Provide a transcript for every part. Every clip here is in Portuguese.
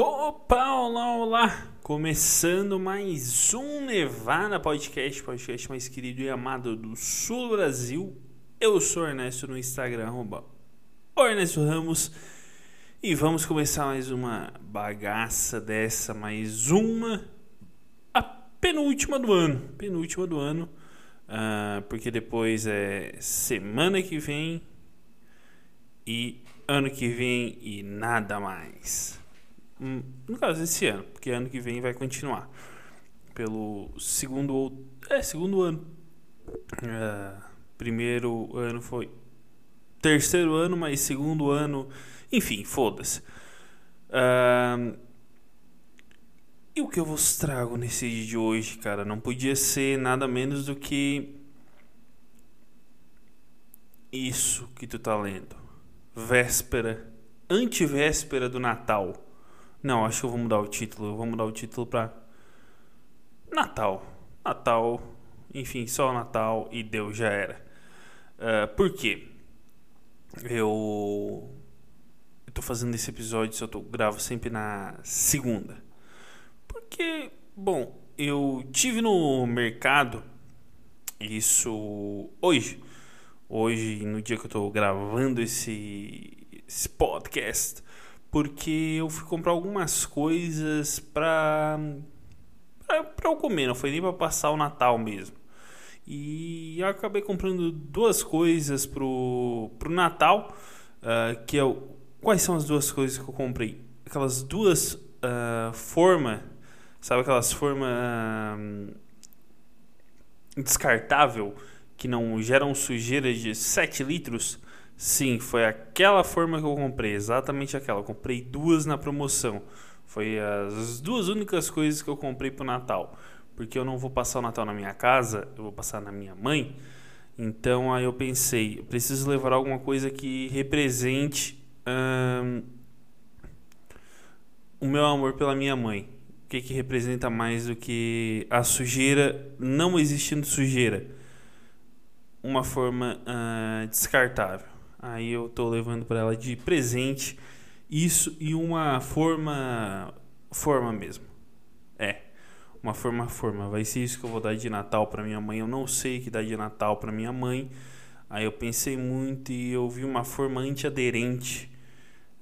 Opa, olá, olá! Começando mais um Nevada Podcast, podcast mais querido e amado do sul do Brasil. Eu sou Ernesto no Instagram, arroba Ernesto Ramos. E vamos começar mais uma bagaça dessa, mais uma, a penúltima do ano. Penúltima do ano, uh, porque depois é semana que vem e ano que vem e nada mais. Hum, no caso, esse ano, porque ano que vem vai continuar. Pelo segundo ou. É, segundo ano. Uh, primeiro ano foi. Terceiro ano, mas segundo ano. Enfim, foda-se. Uh, e o que eu vos trago nesse dia de hoje, cara? Não podia ser nada menos do que. Isso que tu tá lendo. Véspera. Antivéspera do Natal não, acho que eu vou mudar o título. Eu vou mudar o título pra Natal. Natal. Enfim, só Natal e deu, já era. Uh, por quê? Eu. Eu tô fazendo esse episódio, eu tô, gravo sempre na segunda. Porque, bom, eu tive no mercado isso hoje. Hoje, no dia que eu tô gravando esse, esse podcast porque eu fui comprar algumas coisas pra, pra, pra eu comer, não foi nem pra passar o Natal mesmo. E eu acabei comprando duas coisas pro, pro Natal, uh, que é o, quais são as duas coisas que eu comprei? Aquelas duas uh, formas, sabe aquelas formas uh, descartável que não geram sujeira de 7 litros? Sim, foi aquela forma que eu comprei, exatamente aquela. Eu comprei duas na promoção. Foi as duas únicas coisas que eu comprei pro Natal. Porque eu não vou passar o Natal na minha casa, eu vou passar na minha mãe. Então aí eu pensei, eu preciso levar alguma coisa que represente hum, o meu amor pela minha mãe. O que, que representa mais do que a sujeira, não existindo sujeira? Uma forma uh, descartável. Aí eu tô levando para ela de presente isso e uma forma forma mesmo. É. Uma forma forma. Vai ser isso que eu vou dar de Natal para minha mãe. Eu não sei que dar de Natal para minha mãe. Aí eu pensei muito e eu vi uma forma antiaderente.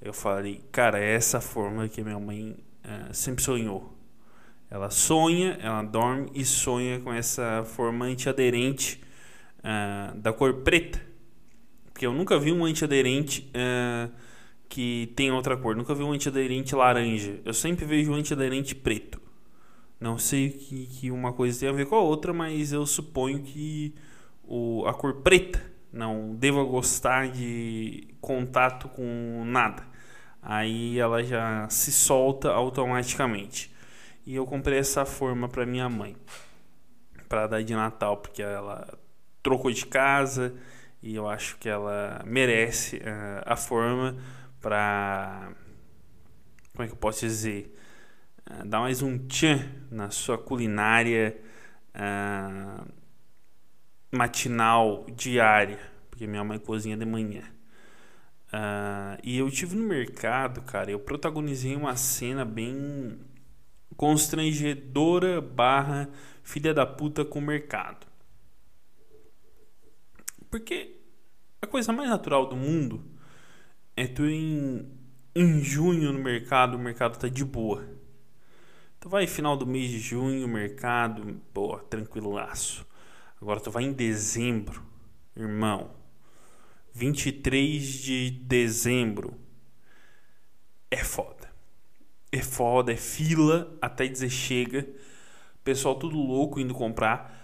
Eu falei, cara, é essa forma que minha mãe uh, sempre sonhou. Ela sonha, ela dorme e sonha com essa forma antiaderente uh, da cor preta porque eu nunca vi um antiaderente uh, que tem outra cor. Nunca vi um antiaderente laranja. Eu sempre vejo um antiaderente preto. Não sei que, que uma coisa tem a ver com a outra, mas eu suponho que o, a cor preta não deva gostar de contato com nada. Aí ela já se solta automaticamente. E eu comprei essa forma para minha mãe, para dar de Natal, porque ela trocou de casa e eu acho que ela merece uh, a forma para como é que eu posso dizer? Uh, dar mais um tchan na sua culinária uh, matinal diária porque minha mãe cozinha de manhã. E eu tive no mercado cara eu protagonizei uma cena bem constrangedora barra filha da puta com o mercado. Porque a coisa mais natural do mundo é tu em, em junho no mercado, o mercado tá de boa. Tu vai final do mês de junho, mercado, boa, tranquilaço. Agora tu vai em dezembro, irmão. 23 de dezembro. É foda. É foda, é fila até dizer chega. Pessoal tudo louco indo comprar.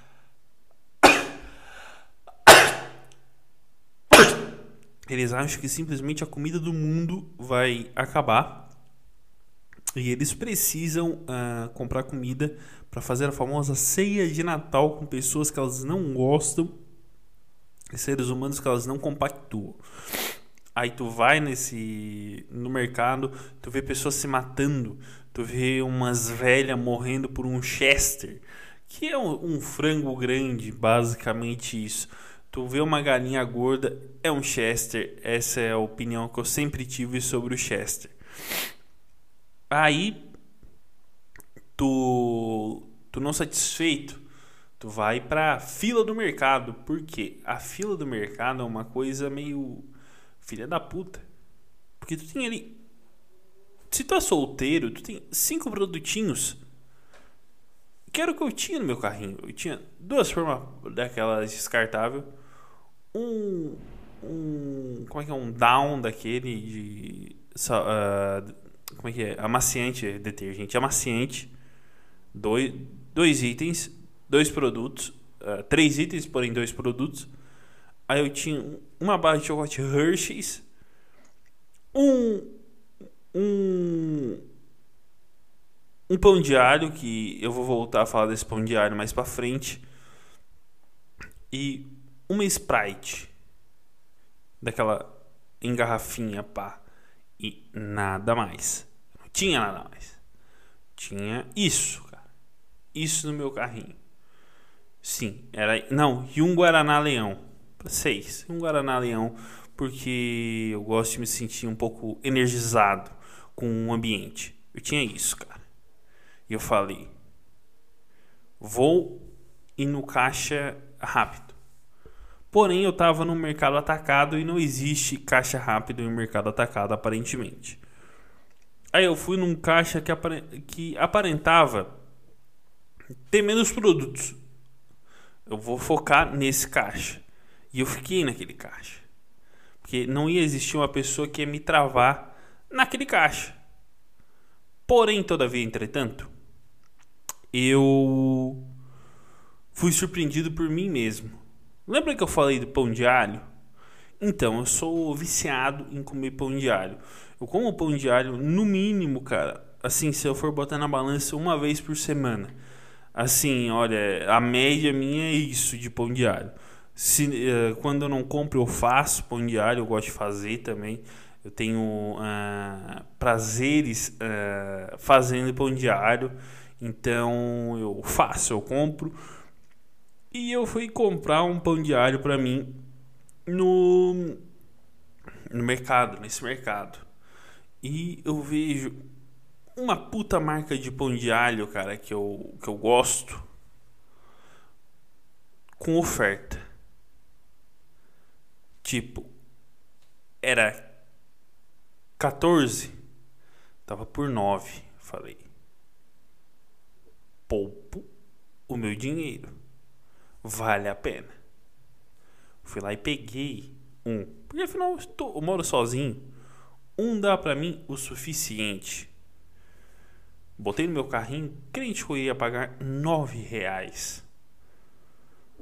Eles acham que simplesmente a comida do mundo vai acabar e eles precisam uh, comprar comida para fazer a famosa ceia de Natal com pessoas que elas não gostam, seres humanos que elas não compactuam. Aí tu vai nesse no mercado, tu vê pessoas se matando, tu vê umas velhas morrendo por um Chester, que é um, um frango grande, basicamente isso. Tu vê uma galinha gorda, é um Chester. Essa é a opinião que eu sempre tive sobre o Chester. Aí, tu, tu não satisfeito, tu vai pra fila do mercado. Porque a fila do mercado é uma coisa meio filha da puta. Porque tu tem ali. Se tu é solteiro, tu tem cinco produtinhos. Que era o que eu tinha no meu carrinho. Eu tinha duas formas daquelas descartável. Um. Um. Como é que é? Um down daquele de. Uh, como é que é? Amaciante, detergente amaciante. Dois, dois itens, dois produtos. Uh, três itens, porém dois produtos. Aí eu tinha uma barra de chocolate Hershey's. Um. Um. Um pão de alho, que eu vou voltar a falar desse pão de alho mais pra frente. E uma Sprite. Daquela engarrafinha, pá. E nada mais. Não tinha nada mais. Tinha isso, cara. Isso no meu carrinho. Sim, era. Não, e um Guaraná Leão. Seis. Um Guaraná Leão, porque eu gosto de me sentir um pouco energizado com o ambiente. Eu tinha isso, cara. E eu falei: vou ir no caixa rápido. Porém, eu estava no mercado atacado e não existe caixa rápido em mercado atacado, aparentemente. Aí eu fui num caixa que, que aparentava ter menos produtos. Eu vou focar nesse caixa. E eu fiquei naquele caixa. Porque não ia existir uma pessoa que ia me travar naquele caixa. Porém, todavia, entretanto, eu fui surpreendido por mim mesmo. Lembra que eu falei do pão de alho? Então, eu sou viciado em comer pão de alho. Eu como pão de alho no mínimo, cara. Assim, se eu for botar na balança uma vez por semana. Assim, olha, a média minha é isso de pão de alho. Se, uh, quando eu não compro, eu faço pão de alho, eu gosto de fazer também. Eu tenho uh, prazeres uh, fazendo pão de alho. Então eu faço, eu compro. E eu fui comprar um pão de alho para mim no, no mercado, nesse mercado. E eu vejo uma puta marca de pão de alho, cara, que eu, que eu gosto, com oferta. Tipo, era 14, tava por 9. Falei, poupo o meu dinheiro vale a pena. Fui lá e peguei um. Porque afinal eu, tô, eu moro sozinho. Um dá pra mim o suficiente. Botei no meu carrinho, crente que eu ia pagar nove reais.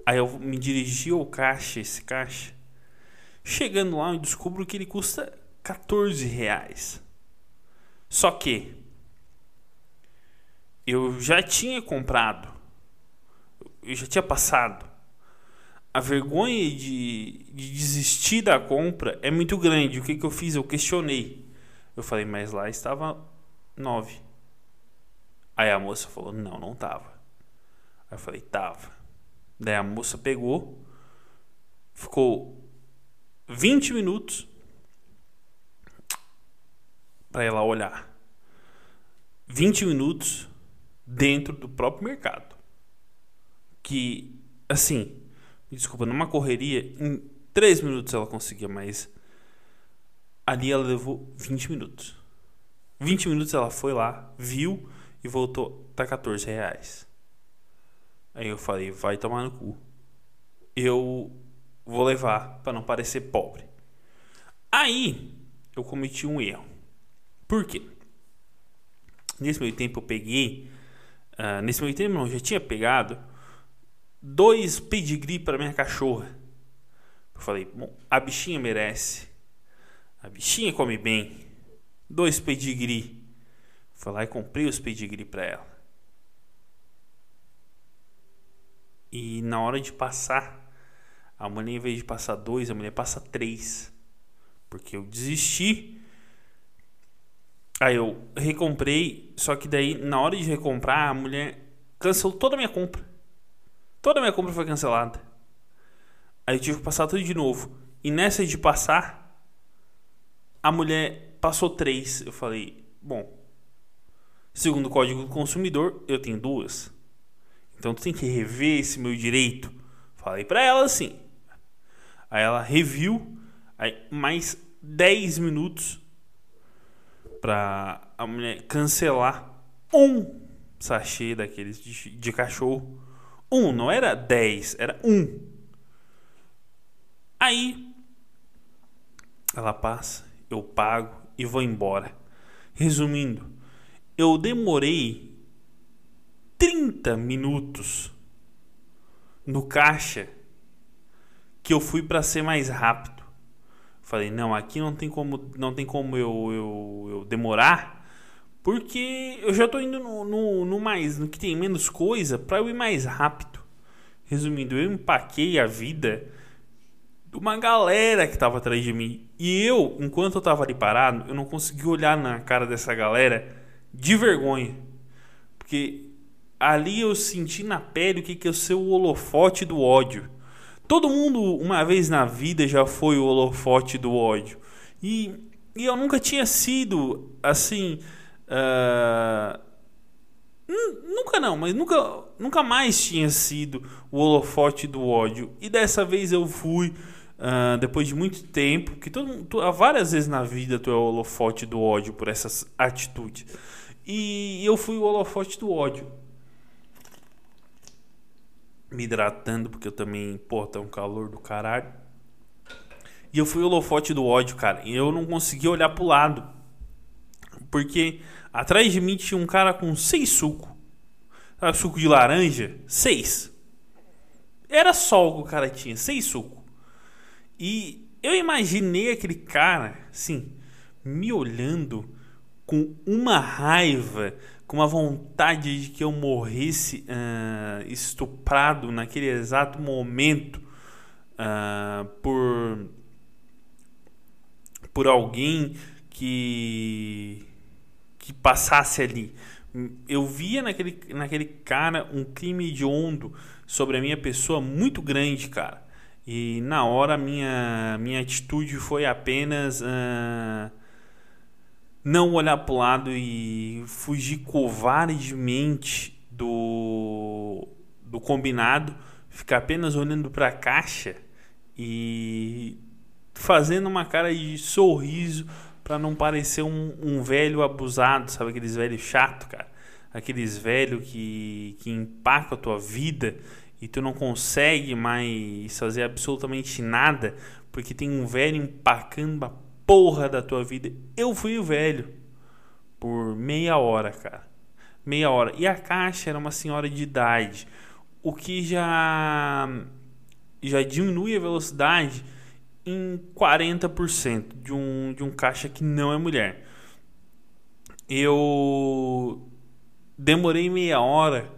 Aí eu me dirigi ao caixa, esse caixa. Chegando lá, eu descubro que ele custa 14 reais. Só que eu já tinha comprado eu já tinha passado. A vergonha de, de desistir da compra é muito grande. O que, que eu fiz? Eu questionei. Eu falei, mas lá estava 9. Aí a moça falou, não, não tava. Aí eu falei, tava. Daí a moça pegou, ficou 20 minutos para ela olhar. 20 minutos dentro do próprio mercado que, assim, desculpa, numa correria, em 3 minutos ela conseguia, mas ali ela levou 20 minutos. 20 minutos ela foi lá, viu e voltou, tá 14 reais. Aí eu falei, vai tomar no cu. Eu vou levar para não parecer pobre. Aí eu cometi um erro. Por quê? Nesse meio tempo eu peguei. Uh, nesse meio tempo não, eu já tinha pegado dois pedigree para minha cachorra. Eu falei, bom, a bichinha merece. A bichinha come bem. Dois pedigree. Fui lá e comprei os pedigree para ela. E na hora de passar, a mulher, em vez de passar dois, a mulher passa três. Porque eu desisti. Aí eu recomprei, só que daí, na hora de recomprar, a mulher cancelou toda a minha compra. Toda minha compra foi cancelada. Aí eu tive que passar tudo de novo. E nessa de passar, a mulher passou três. Eu falei, bom, Segundo o Código do Consumidor, eu tenho duas. Então tu tem que rever esse meu direito. Falei para ela assim. Aí ela reviu, aí mais 10 minutos para a mulher cancelar um sachê daqueles de, de cachorro. Um, não era 10, era um. Aí ela passa, eu pago e vou embora. Resumindo, eu demorei 30 minutos no caixa que eu fui para ser mais rápido. Falei, não, aqui não tem como, não tem como eu, eu, eu demorar, porque eu já estou indo no, no, no, mais, no que tem menos coisa, para eu ir mais rápido. Resumindo, eu empaquei a vida de uma galera que estava atrás de mim. E eu, enquanto eu estava ali parado, eu não consegui olhar na cara dessa galera de vergonha. Porque ali eu senti na pele o que, que é o seu holofote do ódio. Todo mundo, uma vez na vida, já foi o holofote do ódio. E, e eu nunca tinha sido assim. Uh, nunca não, mas nunca, nunca mais tinha sido o holofote do ódio. E dessa vez eu fui. Uh, depois de muito tempo, que todo, tu, várias vezes na vida tu é o holofote do ódio por essas atitudes. E eu fui o holofote do ódio. Me hidratando, porque eu também, pô, tá um calor do caralho. E eu fui o holofote do ódio, cara. E eu não conseguia olhar pro lado. Porque atrás de mim tinha um cara com seis suco. Sabe, suco de laranja? Seis. Era só o que o cara tinha, seis suco. E eu imaginei aquele cara, assim, me olhando com uma raiva, com uma vontade de que eu morresse uh, estuprado naquele exato momento uh, por por alguém que que passasse ali. Eu via naquele, naquele cara um crime hediondo sobre a minha pessoa muito grande, cara. E na hora minha minha atitude foi apenas uh, não olhar para o lado e fugir covardemente do, do combinado, ficar apenas olhando para a caixa e fazendo uma cara de sorriso para não parecer um, um, velho abusado, sabe aqueles velhos chato, cara, aqueles velhos que que empacam a tua vida e tu não consegue mais fazer absolutamente nada porque tem um velho empacando a porra da tua vida. Eu fui o velho por meia hora, cara. Meia hora. E a caixa era uma senhora de idade, o que já já diminui a velocidade em 40% de um, de um caixa que não é mulher. Eu demorei meia hora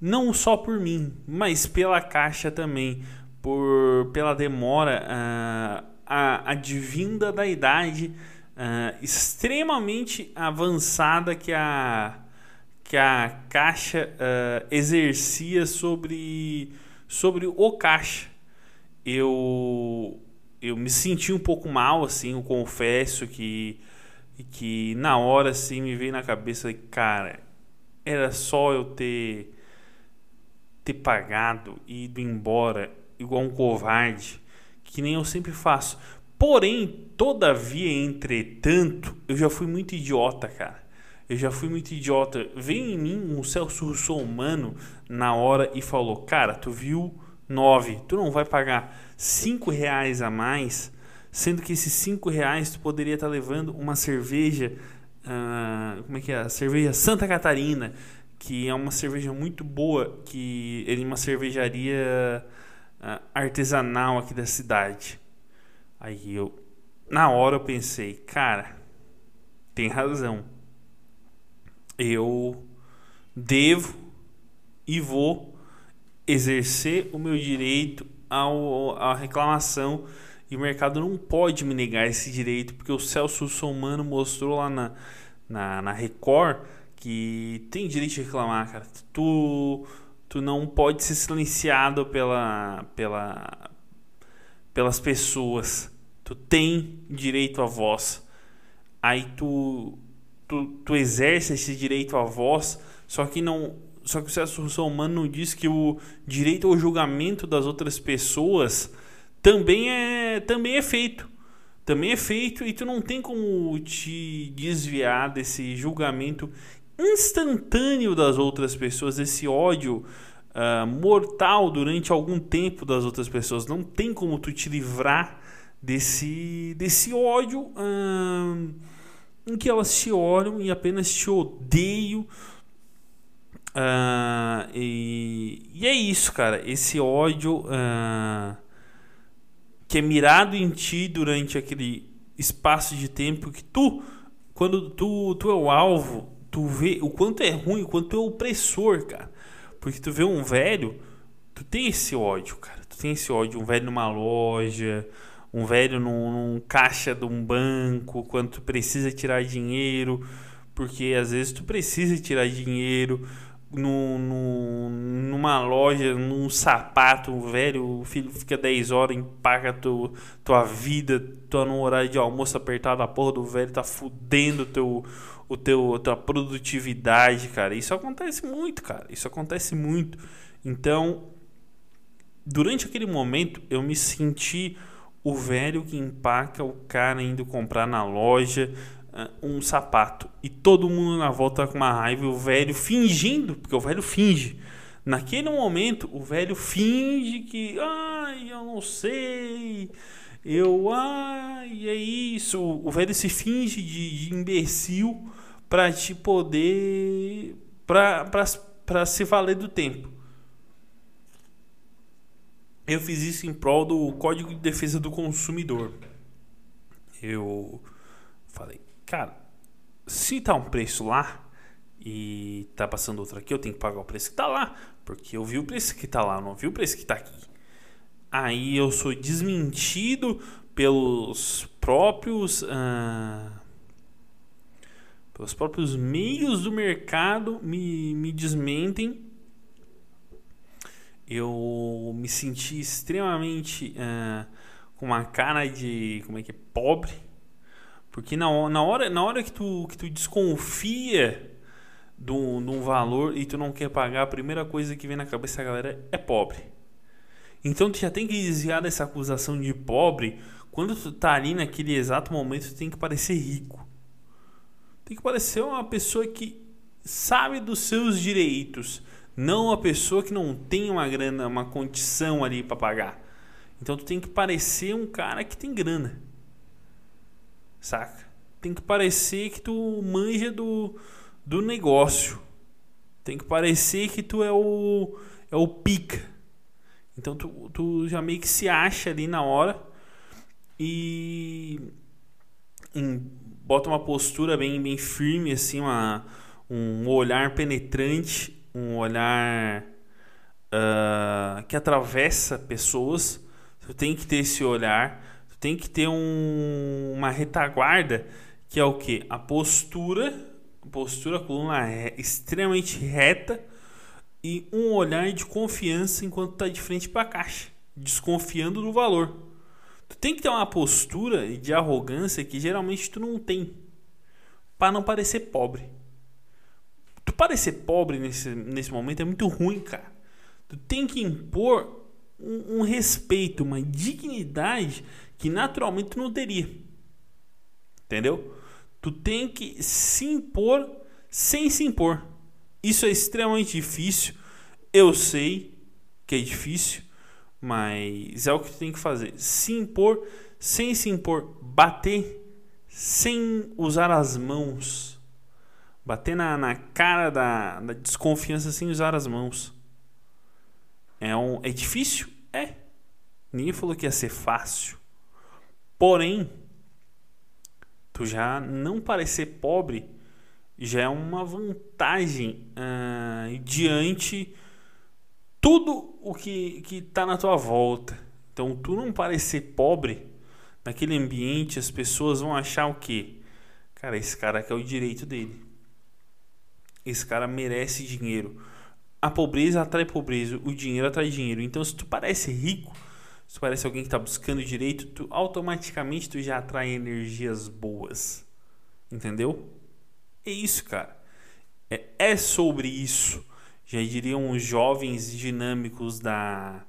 não só por mim, mas pela caixa também, por pela demora, uh, a advinda da idade uh, extremamente avançada que a que a caixa uh, exercia sobre sobre o caixa. Eu eu me senti um pouco mal assim, eu confesso que que na hora assim me veio na cabeça, cara, era só eu ter ter pagado e ido embora igual um covarde, que nem eu sempre faço. Porém, todavia, entretanto, eu já fui muito idiota, cara. Eu já fui muito idiota. Veio em mim um Celso humano na hora e falou: Cara, tu viu nove, tu não vai pagar cinco reais a mais, sendo que esses cinco reais tu poderia estar levando uma cerveja. Uh, como é que é? Cerveja Santa Catarina, que é uma cerveja muito boa, que é uma cervejaria uh, artesanal aqui da cidade. Aí eu, na hora eu pensei, cara, tem razão. Eu devo e vou exercer o meu direito ao, à reclamação e o mercado não pode me negar esse direito porque o Celso Somano mostrou lá na, na, na Record que tem direito de reclamar, cara. Tu, tu não pode ser silenciado pela, pela, pelas pessoas. Tu tem direito à voz. Aí tu tu, tu exerce esse direito à voz, só que não só que o Celso não diz que o direito ao julgamento das outras pessoas também é também é feito. Também é feito e tu não tem como te desviar desse julgamento instantâneo das outras pessoas, esse ódio uh, mortal durante algum tempo das outras pessoas. Não tem como tu te livrar desse, desse ódio uh, em que elas te olham e apenas te odeiam. Uh, e, e, é isso, cara. Esse ódio que é mirado em ti durante aquele espaço de tempo que tu, quando tu, tu é o alvo tu vê o quanto é ruim, o quanto é opressor, cara. Porque tu vê um velho, tu tem esse ódio, cara. Tu tem esse ódio, um velho numa loja, um velho num, num caixa de um banco, quando tu precisa tirar dinheiro, porque às vezes tu precisa tirar dinheiro no, no, numa loja, num sapato, velho, o filho fica 10 horas, empaca tu, tua vida, tu no horário de almoço apertado, a porra do velho tá fudendo teu o teu, tua produtividade, cara. Isso acontece muito, cara. Isso acontece muito. Então, durante aquele momento, eu me senti o velho que empaca o cara indo comprar na loja um sapato. E todo mundo na volta com uma raiva o velho fingindo, porque o velho finge. Naquele momento, o velho finge que, ai, eu não sei, eu, ai, é isso. O velho se finge de, de imbecil para te poder para se valer do tempo. Eu fiz isso em prol do Código de Defesa do Consumidor. Eu falei, cara, se tá um preço lá e tá passando outro aqui, eu tenho que pagar o preço que tá lá, porque eu vi o preço que tá lá, eu não vi o preço que tá aqui. Aí eu sou desmentido pelos próprios uh, os próprios meios do mercado me, me desmentem. Eu me senti extremamente uh, com uma cara de como é que é pobre, porque na, na hora na hora que tu que tu desconfia de um valor e tu não quer pagar, a primeira coisa que vem na cabeça da galera é pobre. Então tu já tem que desviar dessa acusação de pobre. Quando tu tá ali naquele exato momento, tu tem que parecer rico. Tem que parecer uma pessoa que sabe dos seus direitos, não uma pessoa que não tem uma grana, uma condição ali para pagar. Então tu tem que parecer um cara que tem grana. Saca? Tem que parecer que tu manja do, do negócio. Tem que parecer que tu é o é o pica. Então tu, tu já meio que se acha ali na hora e bota uma postura bem, bem firme, assim, uma, um olhar penetrante, um olhar uh, que atravessa pessoas. Tu tem que ter esse olhar, tem que ter um, uma retaguarda, que é o que? A postura, postura, a coluna é extremamente reta e um olhar de confiança enquanto está de frente para a caixa, desconfiando do valor. Tu tem que ter uma postura de arrogância que geralmente tu não tem. para não parecer pobre. Tu parecer pobre nesse, nesse momento é muito ruim, cara. Tu tem que impor um, um respeito, uma dignidade que naturalmente tu não teria. Entendeu? Tu tem que se impor sem se impor. Isso é extremamente difícil. Eu sei que é difícil. Mas é o que tu tem que fazer. Se impor sem se impor. Bater sem usar as mãos. Bater na, na cara da, da desconfiança sem usar as mãos. É, um, é difícil? É. Ninguém falou que ia ser fácil. Porém, tu já não parecer pobre já é uma vantagem uh, diante tudo o que está na tua volta. Então, tu não parecer pobre naquele ambiente, as pessoas vão achar o quê? Cara, esse cara quer o direito dele. Esse cara merece dinheiro. A pobreza atrai pobreza, o dinheiro atrai dinheiro. Então, se tu parece rico, se tu parece alguém que está buscando direito, tu automaticamente tu já atrai energias boas. Entendeu? É isso, cara. É, é sobre isso. Já diriam os jovens dinâmicos da,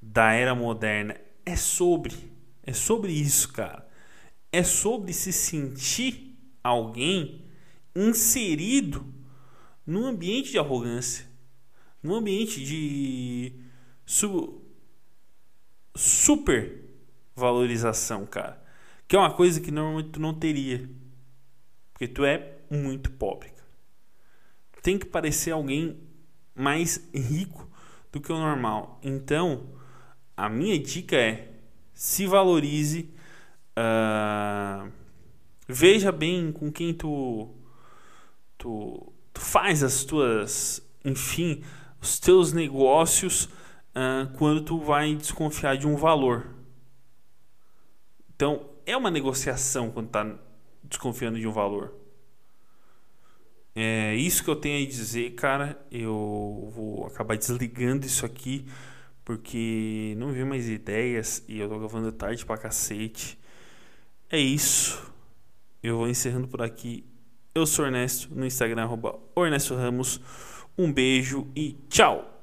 da era moderna. É sobre. É sobre isso, cara. É sobre se sentir alguém inserido num ambiente de arrogância, num ambiente de su super valorização, cara. Que é uma coisa que normalmente tu não teria. Porque tu é muito pobre. Tem que parecer alguém mais rico do que o normal. Então, a minha dica é se valorize, uh, veja bem com quem tu, tu, tu, faz as tuas, enfim, os teus negócios uh, quando tu vai desconfiar de um valor. Então, é uma negociação quando está desconfiando de um valor. É isso que eu tenho a dizer, cara. Eu vou acabar desligando isso aqui porque não vi mais ideias e eu tô gravando tarde pra cacete. É isso. Eu vou encerrando por aqui. Eu sou Ernesto, no Instagram, arroba Ernesto Ramos. Um beijo e tchau!